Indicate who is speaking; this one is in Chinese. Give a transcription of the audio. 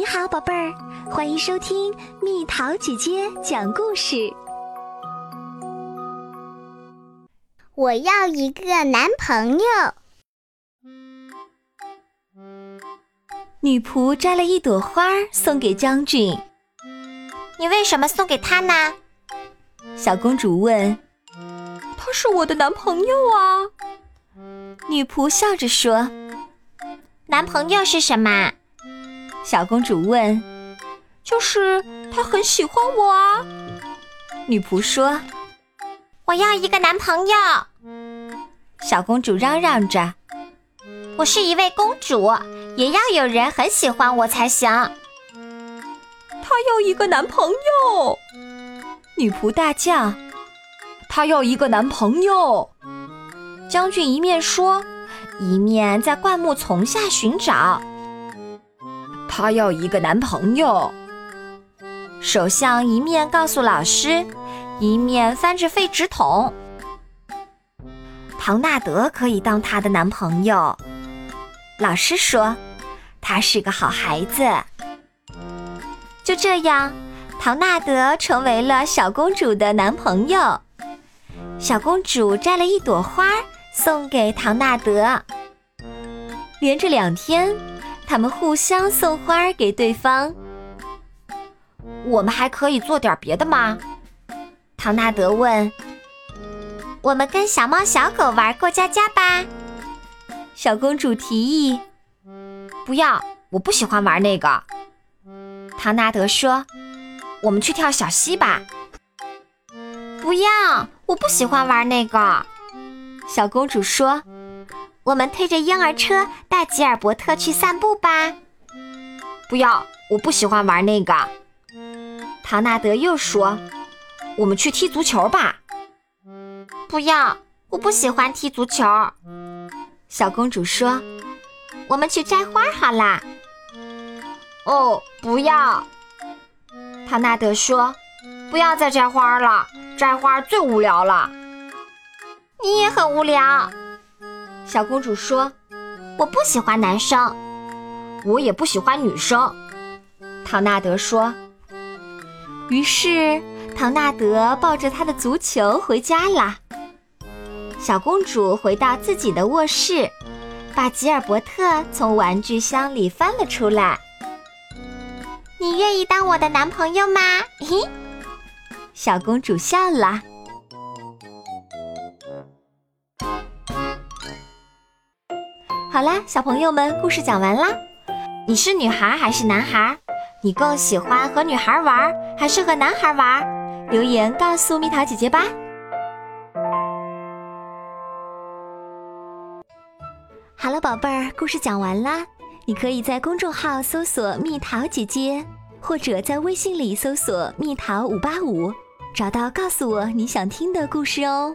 Speaker 1: 你好，宝贝儿，欢迎收听蜜桃姐姐讲故事。
Speaker 2: 我要一个男朋友。
Speaker 1: 女仆摘了一朵花送给将军。
Speaker 3: 你为什么送给他呢？
Speaker 1: 小公主问。
Speaker 4: 他是我的男朋友啊。
Speaker 1: 女仆笑着说。
Speaker 3: 男朋友是什么？
Speaker 1: 小公主问：“
Speaker 4: 就是他很喜欢我啊。”
Speaker 1: 女仆说：“
Speaker 3: 我要一个男朋友。”
Speaker 1: 小公主嚷嚷着：“
Speaker 3: 我是一位公主，也要有人很喜欢我才行。”
Speaker 4: 她要一个男朋友！
Speaker 1: 女仆大叫：“
Speaker 4: 她要一个男朋友！”
Speaker 1: 将军一面说，一面在灌木丛下寻找。
Speaker 4: 她要一个男朋友。
Speaker 1: 首相一面告诉老师，一面翻着废纸筒。唐纳德可以当她的男朋友。老师说，他是个好孩子。就这样，唐纳德成为了小公主的男朋友。小公主摘了一朵花送给唐纳德。连着两天。他们互相送花给对方。
Speaker 3: 我们还可以做点别的吗？
Speaker 1: 唐纳德问。
Speaker 3: 我们跟小猫小狗玩过家家吧。
Speaker 1: 小公主提议。
Speaker 3: 不要，我不喜欢玩那个。
Speaker 1: 唐纳德说。
Speaker 3: 我们去跳小溪吧。
Speaker 1: 不要，我不喜欢玩那个。小公主说。
Speaker 3: 我们推着婴儿车带吉尔伯特去散步吧。
Speaker 4: 不要，我不喜欢玩那个。
Speaker 1: 唐纳德又说：“
Speaker 4: 我们去踢足球吧。”
Speaker 3: 不要，我不喜欢踢足球。
Speaker 1: 小公主说：“
Speaker 3: 我们去摘花好啦。”
Speaker 4: 哦，不要。
Speaker 1: 唐纳德说：“
Speaker 4: 不要再摘花了，摘花最无聊了。”
Speaker 3: 你也很无聊。
Speaker 1: 小公主说：“
Speaker 3: 我不喜欢男生，
Speaker 4: 我也不喜欢女生。”
Speaker 1: 唐纳德说。于是，唐纳德抱着他的足球回家啦。小公主回到自己的卧室，把吉尔伯特从玩具箱里翻了出来。
Speaker 3: “你愿意当我的男朋友吗？”嘿，
Speaker 1: 小公主笑了。好啦，小朋友们，故事讲完啦。你是女孩还是男孩？你更喜欢和女孩玩还是和男孩玩？留言告诉蜜桃姐姐吧。好了，宝贝儿，故事讲完啦。你可以在公众号搜索“蜜桃姐姐”，或者在微信里搜索“蜜桃五八五”，找到告诉我你想听的故事哦。